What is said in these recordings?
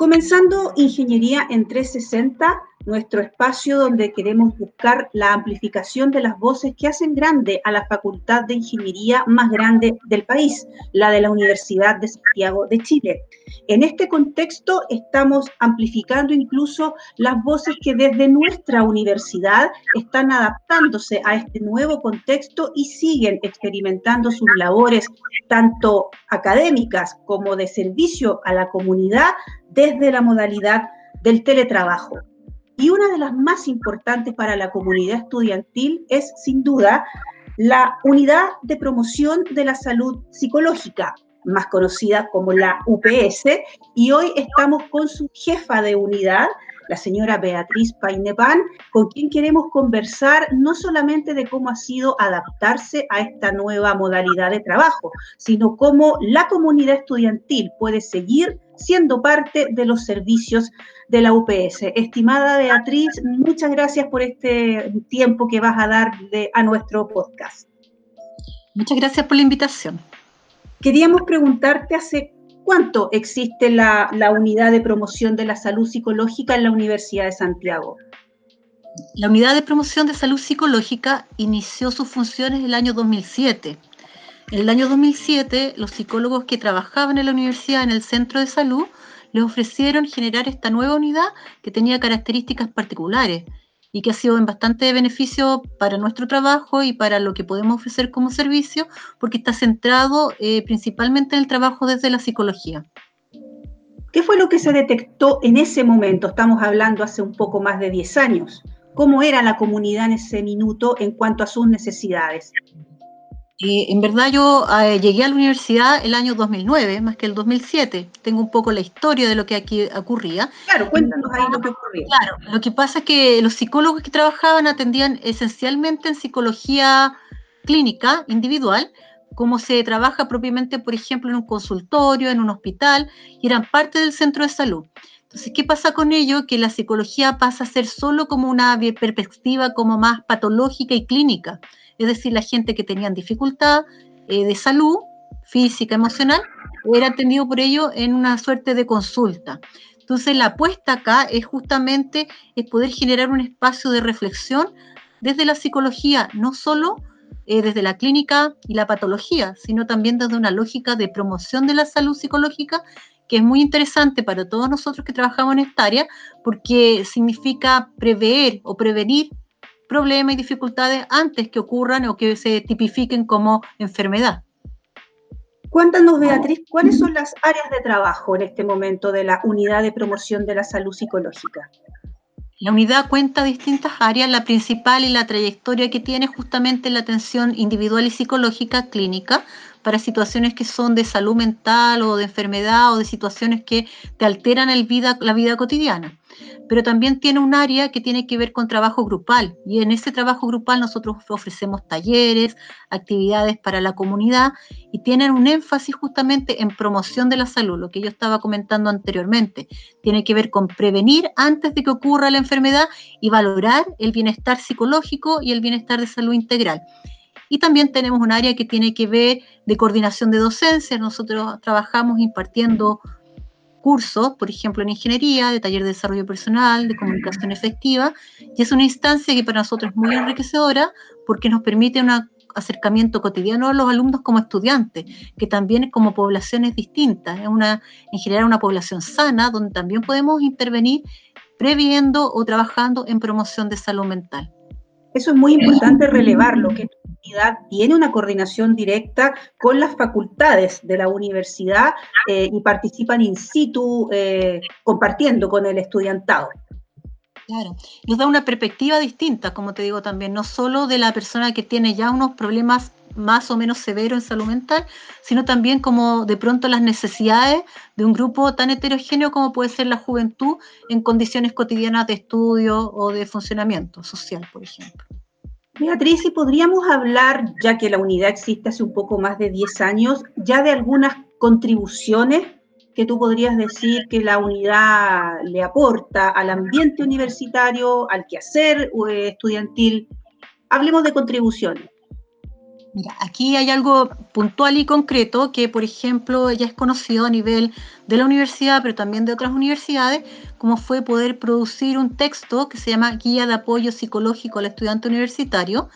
Comenzando Ingeniería en 360, nuestro espacio donde queremos buscar la amplificación de las voces que hacen grande a la Facultad de Ingeniería más grande del país, la de la Universidad de Santiago de Chile. En este contexto estamos amplificando incluso las voces que desde nuestra universidad están adaptándose a este nuevo contexto y siguen experimentando sus labores tanto académicas como de servicio a la comunidad desde la modalidad del teletrabajo. Y una de las más importantes para la comunidad estudiantil es, sin duda, la Unidad de Promoción de la Salud Psicológica, más conocida como la UPS, y hoy estamos con su jefa de unidad, la señora Beatriz Painepan, con quien queremos conversar no solamente de cómo ha sido adaptarse a esta nueva modalidad de trabajo, sino cómo la comunidad estudiantil puede seguir siendo parte de los servicios de la UPS. Estimada Beatriz, muchas gracias por este tiempo que vas a dar a nuestro podcast. Muchas gracias por la invitación. Queríamos preguntarte hace cuánto existe la, la unidad de promoción de la salud psicológica en la Universidad de Santiago. La unidad de promoción de salud psicológica inició sus funciones en el año 2007 en el año 2007, los psicólogos que trabajaban en la universidad en el centro de salud les ofrecieron generar esta nueva unidad que tenía características particulares y que ha sido en bastante beneficio para nuestro trabajo y para lo que podemos ofrecer como servicio, porque está centrado eh, principalmente en el trabajo desde la psicología. ¿Qué fue lo que se detectó en ese momento? Estamos hablando hace un poco más de 10 años. ¿Cómo era la comunidad en ese minuto en cuanto a sus necesidades? En verdad yo eh, llegué a la universidad el año 2009, más que el 2007. Tengo un poco la historia de lo que aquí ocurría. Claro, cuéntanos ahí lo que ocurría. Claro, lo que pasa es que los psicólogos que trabajaban atendían esencialmente en psicología clínica, individual, como se trabaja propiamente, por ejemplo, en un consultorio, en un hospital, y eran parte del centro de salud. Entonces, ¿qué pasa con ello? Que la psicología pasa a ser solo como una perspectiva como más patológica y clínica es decir, la gente que tenían dificultad eh, de salud física, emocional, era atendido por ello en una suerte de consulta. Entonces, la apuesta acá es justamente es poder generar un espacio de reflexión desde la psicología, no solo eh, desde la clínica y la patología, sino también desde una lógica de promoción de la salud psicológica que es muy interesante para todos nosotros que trabajamos en esta área, porque significa prever o prevenir problemas y dificultades antes que ocurran o que se tipifiquen como enfermedad. Cuéntanos, Beatriz, ¿cuáles son las áreas de trabajo en este momento de la Unidad de Promoción de la Salud Psicológica? La unidad cuenta distintas áreas, la principal y la trayectoria que tiene justamente la atención individual y psicológica clínica para situaciones que son de salud mental o de enfermedad o de situaciones que te alteran el vida, la vida cotidiana pero también tiene un área que tiene que ver con trabajo grupal y en ese trabajo grupal nosotros ofrecemos talleres, actividades para la comunidad y tienen un énfasis justamente en promoción de la salud, lo que yo estaba comentando anteriormente. Tiene que ver con prevenir antes de que ocurra la enfermedad y valorar el bienestar psicológico y el bienestar de salud integral. Y también tenemos un área que tiene que ver de coordinación de docencia. Nosotros trabajamos impartiendo cursos, por ejemplo, en ingeniería, de taller de desarrollo personal, de comunicación efectiva, y es una instancia que para nosotros es muy enriquecedora porque nos permite un acercamiento cotidiano a los alumnos como estudiantes, que también como poblaciones distintas, es una, en general una población sana, donde también podemos intervenir previendo o trabajando en promoción de salud mental. Eso es muy importante relevarlo, que tiene una coordinación directa con las facultades de la universidad eh, y participan in situ eh, compartiendo con el estudiantado. Claro, nos da una perspectiva distinta, como te digo también, no solo de la persona que tiene ya unos problemas más o menos severo en salud mental, sino también como de pronto las necesidades de un grupo tan heterogéneo como puede ser la juventud en condiciones cotidianas de estudio o de funcionamiento social, por ejemplo. Beatriz, ¿y podríamos hablar, ya que la unidad existe hace un poco más de 10 años, ya de algunas contribuciones que tú podrías decir que la unidad le aporta al ambiente universitario, al quehacer eh, estudiantil? Hablemos de contribuciones. Mira, aquí hay algo puntual y concreto que, por ejemplo, ya es conocido a nivel de la universidad, pero también de otras universidades, como fue poder producir un texto que se llama Guía de Apoyo Psicológico al Estudiante Universitario,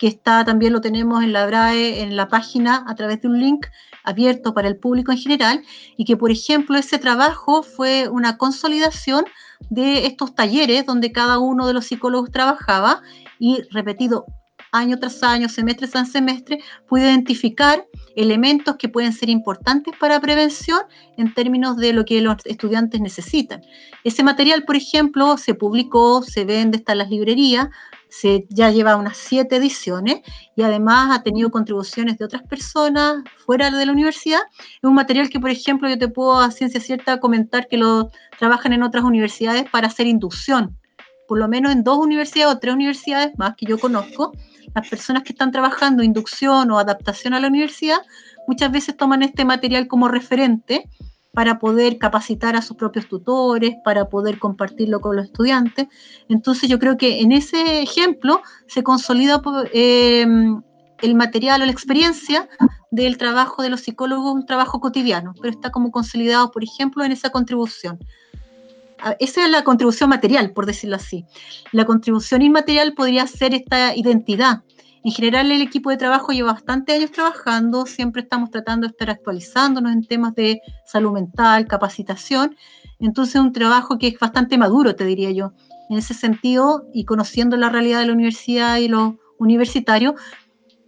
que está también lo tenemos en la BRAE, en la página, a través de un link abierto para el público en general, y que, por ejemplo, ese trabajo fue una consolidación de estos talleres donde cada uno de los psicólogos trabajaba y repetido año tras año, semestre tras semestre, puede identificar elementos que pueden ser importantes para prevención en términos de lo que los estudiantes necesitan. Ese material, por ejemplo, se publicó, se vende, está en las librerías, se, ya lleva unas siete ediciones y además ha tenido contribuciones de otras personas fuera de la universidad. Es un material que, por ejemplo, yo te puedo a ciencia cierta comentar que lo trabajan en otras universidades para hacer inducción, por lo menos en dos universidades o tres universidades más que yo conozco, las personas que están trabajando inducción o adaptación a la universidad muchas veces toman este material como referente para poder capacitar a sus propios tutores, para poder compartirlo con los estudiantes. Entonces yo creo que en ese ejemplo se consolida em, el material o la experiencia del trabajo de los psicólogos, un trabajo cotidiano, pero está como consolidado, por ejemplo, en esa contribución. Esa es la contribución material, por decirlo así. La contribución inmaterial podría ser esta identidad. En general, el equipo de trabajo lleva bastante años trabajando, siempre estamos tratando de estar actualizándonos en temas de salud mental, capacitación. Entonces, un trabajo que es bastante maduro, te diría yo. En ese sentido, y conociendo la realidad de la universidad y los universitarios,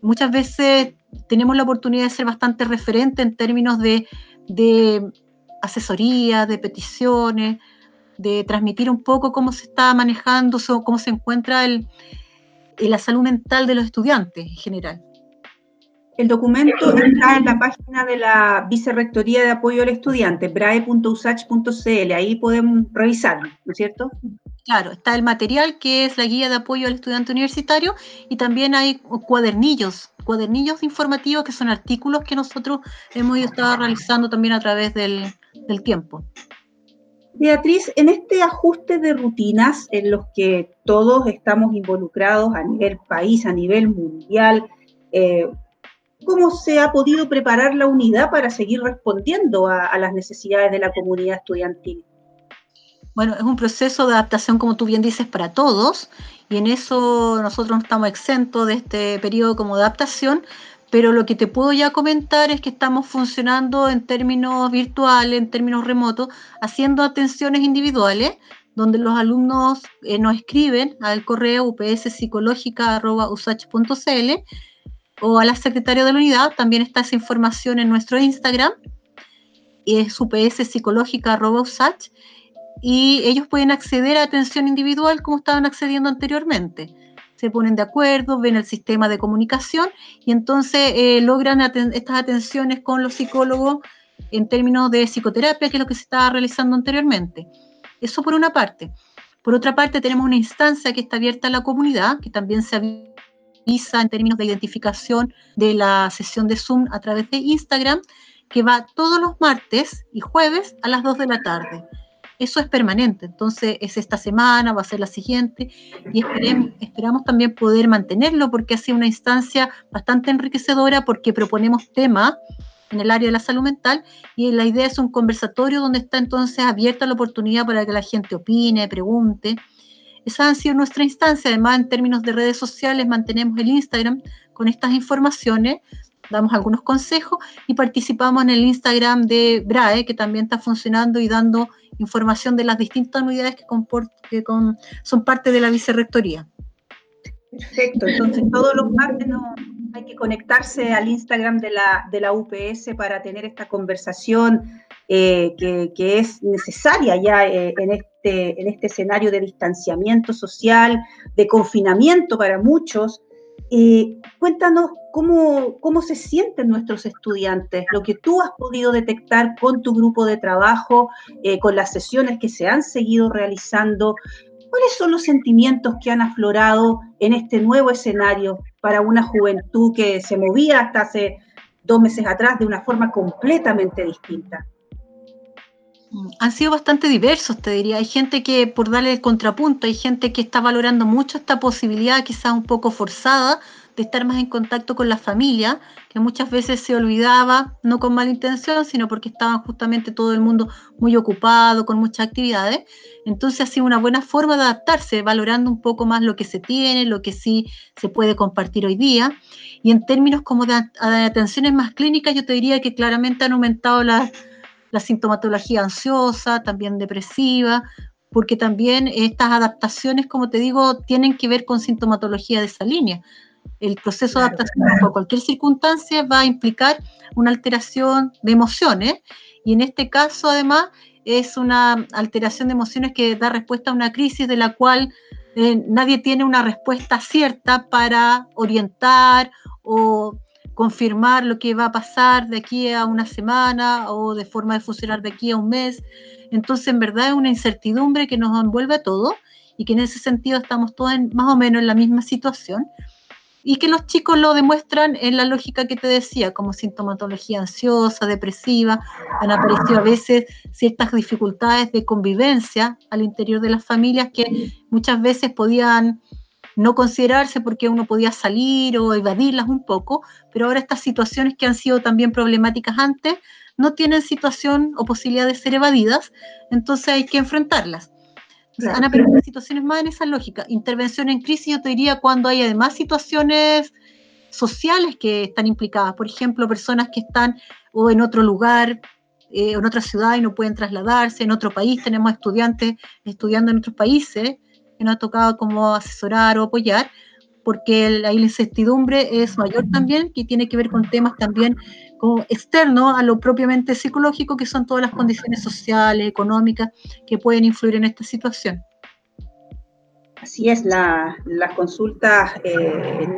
muchas veces tenemos la oportunidad de ser bastante referente en términos de, de asesoría, de peticiones, de transmitir un poco cómo se está manejando, cómo se encuentra el, la salud mental de los estudiantes en general. El documento está en la página de la Vicerrectoría de Apoyo al Estudiante, brae.usach.cl, ahí podemos revisarlo, ¿no es cierto? Claro, está el material que es la guía de apoyo al estudiante universitario y también hay cuadernillos, cuadernillos informativos que son artículos que nosotros hemos estado realizando también a través del, del tiempo. Beatriz, en este ajuste de rutinas en los que todos estamos involucrados a nivel país, a nivel mundial, eh, ¿cómo se ha podido preparar la unidad para seguir respondiendo a, las necesidades de la comunidad estudiantil? Bueno, es un proceso de adaptación, como tú bien dices, para todos, y en eso nosotros no estamos exentos de este periodo como de adaptación, pero lo que te puedo ya comentar es que estamos funcionando en términos virtuales, en términos remotos, haciendo atenciones individuales, donde los alumnos eh, nos escriben al correo upspsicológica.usach.cl o a la secretaria de la unidad. También está esa información en nuestro Instagram, y es upspsicológica.usach, y ellos pueden acceder a atención individual como estaban accediendo anteriormente se ponen de acuerdo, ven el sistema de comunicación y entonces eh, logran estas atenciones con los psicólogos en términos de psicoterapia, que es lo que se estaba realizando anteriormente. Eso por una parte. Por otra parte, tenemos una instancia que está abierta a la comunidad, que también se avisa en términos de identificación de la sesión de Zoom a través de Instagram, que va todos los martes y jueves a las 2 de la tarde eso es permanente, entonces es esta semana, va a ser la siguiente, y esperamos también poder mantenerlo porque ha sido una instancia bastante enriquecedora porque proponemos temas en el área de la salud mental y la idea es un conversatorio donde está entonces abierta la oportunidad para que la gente opine, pregunte. Esa ha sido nuestra instancia, además en términos de redes sociales mantenemos el Instagram con estas informaciones damos algunos consejos y participamos en el Instagram de BRAE, que también está funcionando y dando información de las distintas unidades que, que son parte de la vicerrectoría. Perfecto, entonces todos los martes hay que conectarse al Instagram de la, de la UPS para tener esta conversación eh, que, es necesaria ya eh, en, este, en este escenario de distanciamiento social, de confinamiento para muchos, cuéntanos cómo, cómo se sienten nuestros estudiantes, lo que tú has podido detectar con tu grupo de trabajo, eh, con las sesiones que se han seguido realizando. ¿Cuáles son los sentimientos que han aflorado en este nuevo escenario para una juventud que se movía hasta hace dos meses atrás de una forma completamente distinta? Han sido bastante diversos, te diría. Hay gente que, por darle el contrapunto, hay gente que está valorando mucho esta posibilidad, quizás un poco forzada, de estar más en contacto con la familia, que muchas veces se olvidaba, no con mala intención, sino porque estaban justamente todo el mundo muy ocupado, con muchas actividades. Entonces ha sido una buena forma de adaptarse, valorando un poco más lo que se tiene, lo que sí se puede compartir hoy día. Y en términos como de, atenciones más clínicas, yo te diría que claramente han aumentado la, la sintomatología ansiosa, también depresiva, porque también estas adaptaciones, como te digo, tienen que ver con sintomatología de esa línea. El proceso de adaptación a cualquier circunstancia va a implicar una alteración de emociones y en este caso además es una alteración de emociones que da respuesta a una crisis de la cual eh, nadie tiene una respuesta cierta para orientar o confirmar lo que va a pasar de aquí a una semana o de forma de funcionar de aquí a un mes. Entonces, en verdad es una incertidumbre que nos envuelve a todos y que en ese sentido estamos todos más o menos en la misma situación y que los chicos lo demuestran en la lógica que te decía, como sintomatología ansiosa, depresiva, han aparecido a veces ciertas dificultades de convivencia al interior de las familias que muchas veces podían no considerarse porque uno podía salir o evadirlas un poco, pero ahora estas situaciones que han sido también problemáticas antes no tienen situación o posibilidad de ser evadidas, entonces hay que enfrentarlas. Han aparecido situaciones más en esa lógica. Intervención en crisis, yo te diría, cuando hay además situaciones sociales que están implicadas, por ejemplo, personas que están o en otro lugar, eh, en otra ciudad y no pueden trasladarse, en otro país, tenemos estudiantes estudiando en otros países, que nos ha tocado como asesorar o apoyar, porque la incertidumbre es mayor también, que tiene que ver con temas también como externos a lo propiamente psicológico, que son todas las condiciones sociales, económicas, que pueden influir en esta situación. Así es, las consultas eh,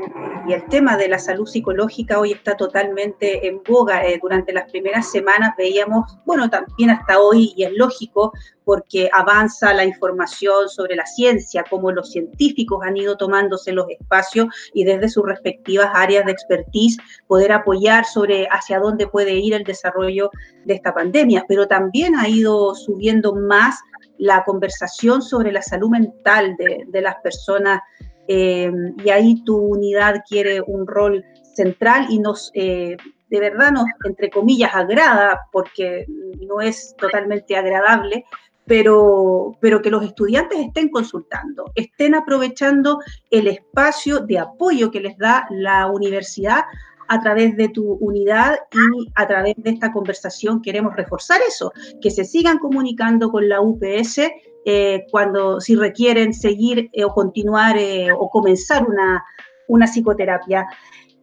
y el tema de la salud psicológica hoy está totalmente en boga. Eh, durante las primeras semanas veíamos, bueno, también hasta hoy, y es lógico, porque avanza la información sobre la ciencia, cómo los científicos han ido tomándose los espacios y desde sus respectivas áreas de expertise poder apoyar sobre hacia dónde puede ir el desarrollo de esta pandemia. Pero también ha ido subiendo más la conversación sobre la salud mental de, las personas eh, y ahí tu unidad quiere un rol central y nos, eh, de verdad nos, entre comillas, agrada, porque no es totalmente agradable, pero, pero que los estudiantes estén consultando, estén aprovechando el espacio de apoyo que les da la universidad a través de tu unidad y a través de esta conversación. Queremos reforzar eso, que se sigan comunicando con la UPS eh, cuando si requieren seguir eh, o continuar eh, o comenzar una, una psicoterapia.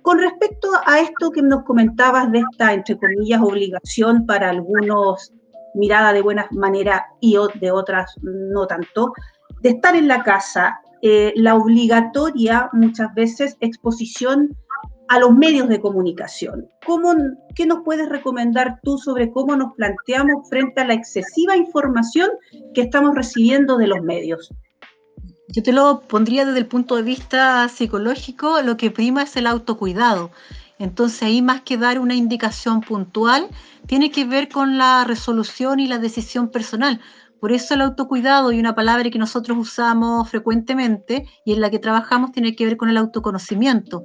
Con respecto a esto que nos comentabas de esta, entre comillas, obligación para algunos, mirada de buena manera y de otras no tanto, de estar en la casa, la obligatoria muchas veces exposición a los medios de comunicación. ¿Cómo, ¿Qué nos puedes recomendar tú sobre cómo nos planteamos frente a la excesiva información que estamos recibiendo de los medios? Yo te lo pondría desde el punto de vista psicológico, lo que prima es el autocuidado. Entonces ahí más que dar una indicación puntual, tiene que ver con la resolución y la decisión personal. Por eso el autocuidado y una palabra que nosotros usamos frecuentemente y en la que trabajamos tiene que ver con el autoconocimiento.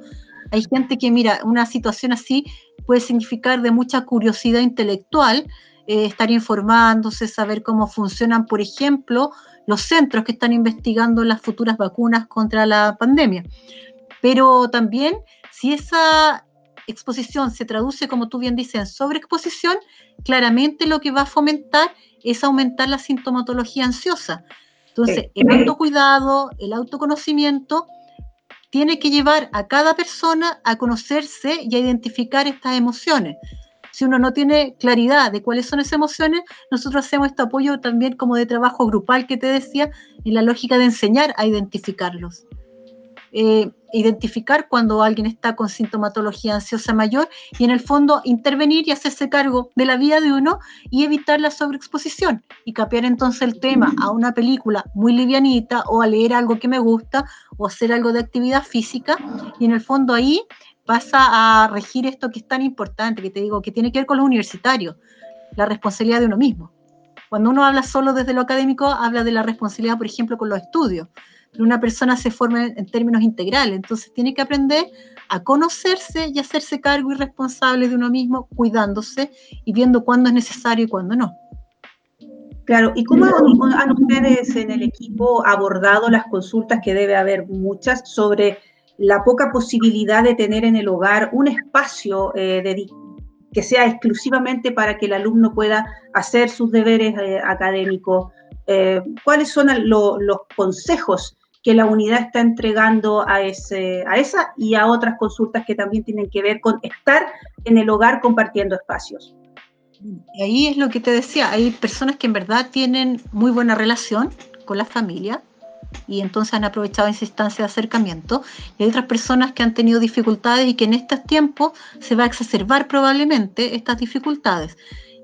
Hay gente que, mira, una situación así puede significar de mucha curiosidad intelectual, eh, estar informándose, saber cómo funcionan, por ejemplo, los centros que están investigando las futuras vacunas contra la pandemia. Pero también, si esa exposición se traduce, como tú bien dices, en sobreexposición, claramente lo que va a fomentar es aumentar la sintomatología ansiosa. Entonces, el autocuidado, el autoconocimiento tiene que llevar a cada persona a conocerse y a identificar estas emociones. Si uno no tiene claridad de cuáles son esas emociones, nosotros hacemos este apoyo también como de trabajo grupal que te decía, en la lógica de enseñar a identificarlos. Eh, identificar cuando alguien está con sintomatología ansiosa mayor y en el fondo intervenir y hacerse cargo de la vida de uno y evitar la sobreexposición y capear entonces el tema a una película muy livianita o a leer algo que me gusta o hacer algo de actividad física y en el fondo ahí pasa a regir esto que es tan importante, que te digo, que tiene que ver con los universitarios, la responsabilidad de uno mismo. Cuando uno habla solo desde lo académico, habla de la responsabilidad, por ejemplo, con los estudios una persona se forma en términos integrales, entonces tiene que aprender a conocerse y hacerse cargo y responsable de uno mismo, cuidándose y viendo cuándo es necesario y cuándo no. Claro, ¿y cómo han ustedes en el equipo abordado las consultas, que debe haber muchas, sobre la poca posibilidad de tener en el hogar un espacio eh, que sea exclusivamente para que el alumno pueda hacer sus deberes eh, académicos? Eh, ¿Cuáles son los consejos que la unidad está entregando a, ese, a esa y a otras consultas que también tienen que ver con estar en el hogar compartiendo espacios? ahí es lo que te decía, hay personas que en verdad tienen muy buena relación con la familia y entonces han aprovechado esa instancia de acercamiento y hay otras personas que han tenido dificultades y que en estos tiempos se va a exacerbar probablemente estas dificultades.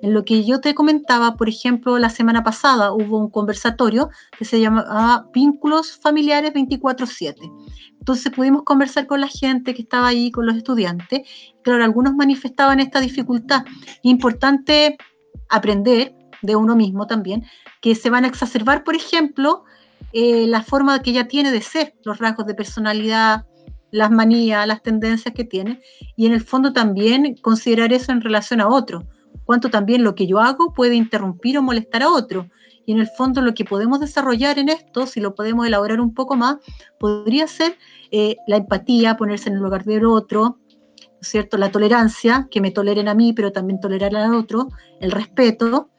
En lo que yo te comentaba, por ejemplo, la semana pasada hubo un conversatorio que se llamaba Vínculos Familiares 24/7. Entonces pudimos conversar con la gente que estaba ahí, con los estudiantes. Claro, algunos manifestaban esta dificultad. Importante aprender de uno mismo también, que se van a exacerbar, por ejemplo, eh, la forma que ella tiene de ser, los rasgos de personalidad, las manías, las tendencias que tiene, y en el fondo también considerar eso en relación a otro cuánto también lo que yo hago puede interrumpir o molestar a otro. Y en el fondo lo que podemos desarrollar en esto, si lo podemos elaborar un poco más, podría ser eh, la empatía, ponerse en el lugar del otro, ¿cierto? La tolerancia, que me toleren a mí, pero también tolerar al otro, el respeto,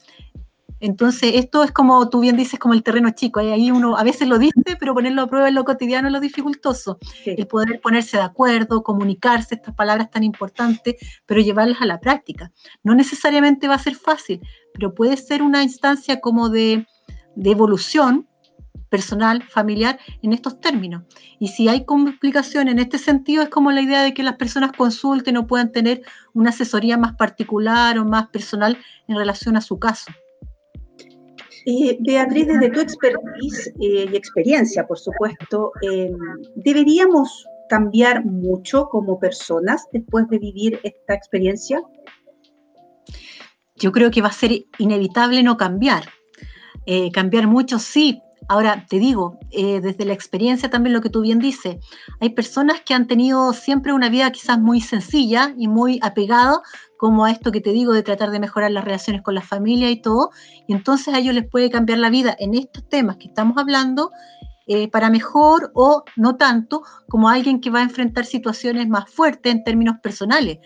entonces, esto es como tú bien dices, como el terreno chico. Ahí uno a veces lo dice, pero ponerlo a prueba en lo cotidiano es lo dificultoso. El poder ponerse de acuerdo, comunicarse, estas palabras tan importantes, pero llevarlas a la práctica. No necesariamente va a ser fácil, pero puede ser una instancia como de, de evolución personal, familiar, en estos términos. Y si hay complicación en este sentido, es como la idea de que las personas consulten o puedan tener una asesoría más particular o más personal en relación a su caso. Eh, Beatriz, desde tu expertise eh, y experiencia, por supuesto, eh, ¿deberíamos cambiar mucho como personas después de vivir esta experiencia? Yo creo que va a ser inevitable no cambiar. cambiar mucho, sí, Ahora, te digo, eh, desde la experiencia también lo que tú bien dices, hay personas que han tenido siempre una vida quizás muy sencilla y muy apegada como a esto que te digo de tratar de mejorar las relaciones con la familia y todo, y entonces a ellos les puede cambiar la vida en estos temas que estamos hablando eh, para mejor o no tanto como alguien que va a enfrentar situaciones más fuertes en términos personales.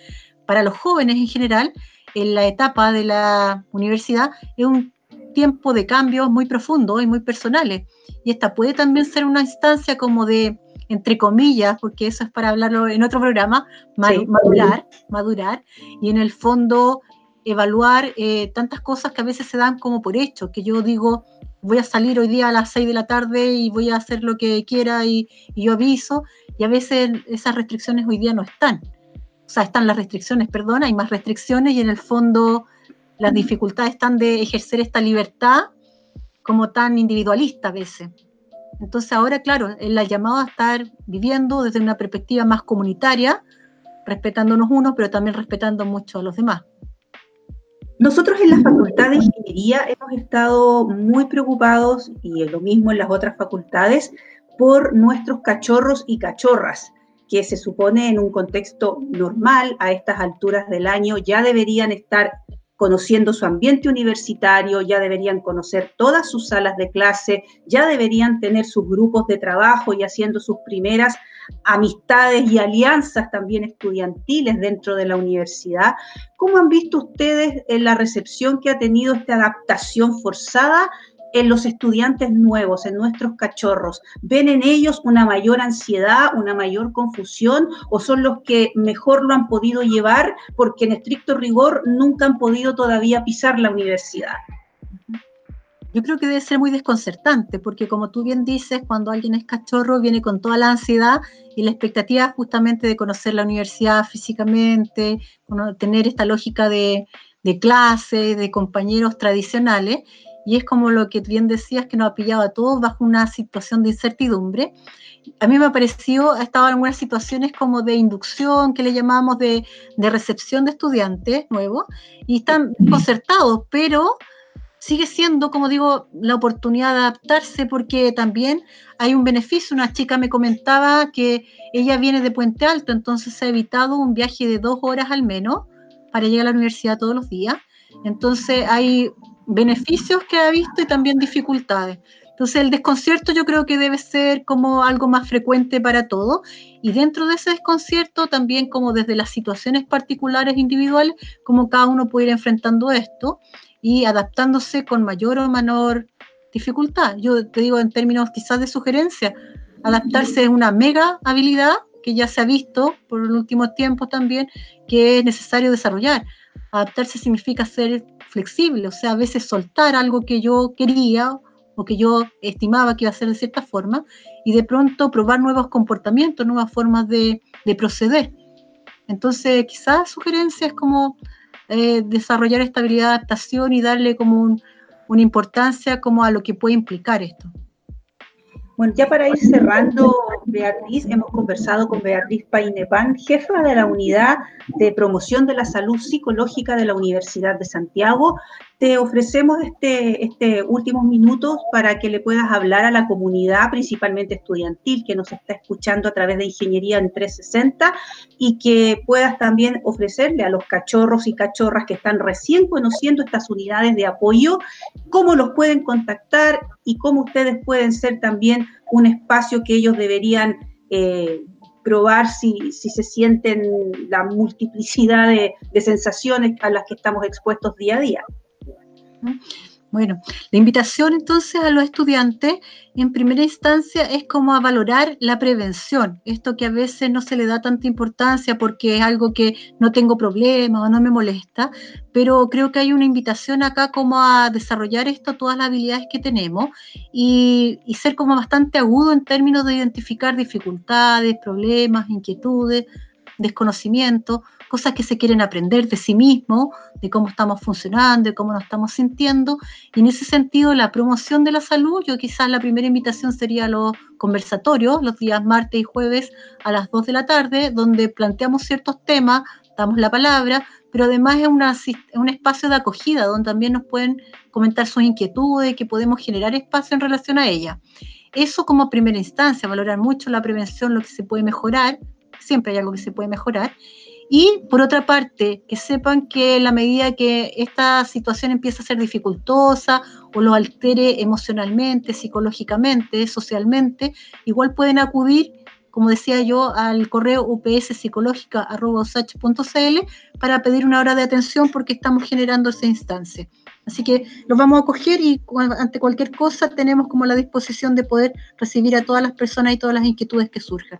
Para los jóvenes en general, en la etapa de la universidad es un tiempo de cambios muy profundos y muy personales. Y esta puede también ser una instancia como de, entre comillas, porque eso es para hablarlo en otro programa, madurar, madurar, y en el fondo evaluar eh, tantas cosas que a veces se dan como por hecho, que yo digo, voy a salir hoy día a las 6 de la tarde y voy a hacer lo que quiera y, y yo aviso, y a veces esas restricciones hoy día no están. O sea, están las restricciones, perdón, hay más restricciones y en el fondo las dificultades están de ejercer esta libertad como tan individualista a veces. Entonces ahora, claro, la llamada a estar viviendo desde una perspectiva más comunitaria, respetándonos unos, pero también respetando mucho a los demás. Nosotros en la Facultad de Ingeniería hemos estado muy preocupados, y es lo mismo en las otras facultades, por nuestros cachorros y cachorras, que se supone en un contexto normal a estas alturas del año ya deberían estar conociendo su ambiente universitario, ya deberían conocer todas sus salas de clase, ya deberían tener sus grupos de trabajo y haciendo sus primeras amistades y alianzas también estudiantiles dentro de la universidad. ¿Cómo han visto ustedes en la recepción que ha tenido esta adaptación forzada en los estudiantes nuevos, en nuestros cachorros? ¿Ven en ellos una mayor ansiedad, una mayor confusión o son los que mejor lo han podido llevar porque en estricto rigor nunca han podido todavía pisar la universidad? Yo creo que debe ser muy desconcertante, porque como tú bien dices, cuando alguien es cachorro viene con toda la ansiedad y la expectativa justamente de conocer la universidad físicamente, tener esta lógica de, de clase, de compañeros tradicionales, y es como lo que bien decías, que nos ha pillado a todos bajo una situación de incertidumbre. A mí me ha parecido, ha estado en algunas situaciones como de inducción, que le llamamos de, de recepción de estudiantes nuevos, y están concertados, pero sigue siendo, como digo, la oportunidad de adaptarse porque también hay un beneficio. Una chica me comentaba que ella viene de Puente Alto, entonces se ha evitado un viaje de dos horas al menos para llegar a la universidad todos los días. Entonces hay beneficios que ha visto y también dificultades. Entonces el desconcierto yo creo que debe ser como algo más frecuente para todos y dentro de ese desconcierto también como desde las situaciones particulares individuales, como cada uno puede ir enfrentando esto y adaptándose con mayor o menor dificultad. Yo te digo en términos quizás de sugerencia, adaptarse es una mega habilidad que ya se ha visto por los últimos tiempos también, que es necesario desarrollar. Adaptarse significa ser flexible, o sea, a veces soltar algo que yo quería o que yo estimaba que iba a ser de cierta forma, y de pronto probar nuevos comportamientos, nuevas formas de, proceder. Entonces, quizás sugerencias como eh, desarrollar esta habilidad de adaptación y darle como una importancia como a lo que puede implicar esto. Bueno, ya para ir cerrando, Beatriz, hemos conversado con Beatriz Painepan, jefa de la Unidad de Promoción de la Salud Psicológica de la Universidad de Santiago. Te ofrecemos este, este últimos minutos para que le puedas hablar a la comunidad, principalmente estudiantil, que nos está escuchando a través de Ingeniería en 360 y que puedas también ofrecerle a los cachorros y cachorras que están recién conociendo estas unidades de apoyo, cómo los pueden contactar y cómo ustedes pueden ser también un espacio que ellos deberían eh, probar si, se sienten la multiplicidad de sensaciones a las que estamos expuestos día a día. Bueno, la invitación entonces a los estudiantes en primera instancia es como a valorar la prevención, esto que a veces no se le da tanta importancia porque es algo que no tengo problema o no me molesta, pero creo que hay una invitación acá como a desarrollar esto, todas las habilidades que tenemos y, y ser como bastante agudo en términos de identificar dificultades, problemas, inquietudes, desconocimiento, cosas que se quieren aprender de sí mismo, de cómo estamos funcionando, de cómo nos estamos sintiendo. Y en ese sentido, la promoción de la salud, yo quizás la primera invitación sería los conversatorios, los días martes y jueves a las 2 de la tarde, donde planteamos ciertos temas, damos la palabra, pero además es un espacio de acogida donde también nos pueden comentar sus inquietudes, que podemos generar espacio en relación a ellas. Eso como primera instancia, valorar mucho la prevención, lo que se puede mejorar, siempre hay algo que se puede mejorar, y por otra parte, que sepan que la medida que esta situación empieza a ser dificultosa o lo altere emocionalmente, psicológicamente, socialmente, igual pueden acudir, como decía yo, al correo upspsicológica.cl para pedir una hora de atención porque estamos generando esa instancia. Así que los vamos a coger y ante cualquier cosa tenemos como la disposición de poder recibir a todas las personas y todas las inquietudes que surjan.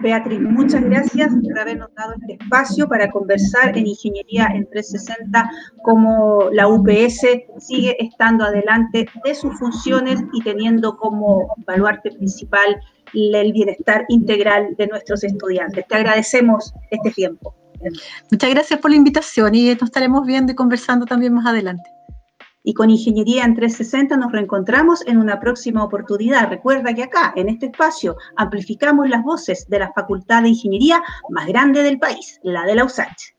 Beatriz, muchas gracias por habernos dado este espacio para conversar en Ingeniería en 360, cómo la UPS sigue estando adelante de sus funciones y teniendo como baluarte principal el bienestar integral de nuestros estudiantes. Te agradecemos este tiempo. Muchas gracias por la invitación y nos estaremos viendo y conversando también más adelante y con Ingeniería en 360 nos reencontramos en una próxima oportunidad. Recuerda que acá, en este espacio, amplificamos las voces de la Facultad de Ingeniería más grande del país, la de la USACH.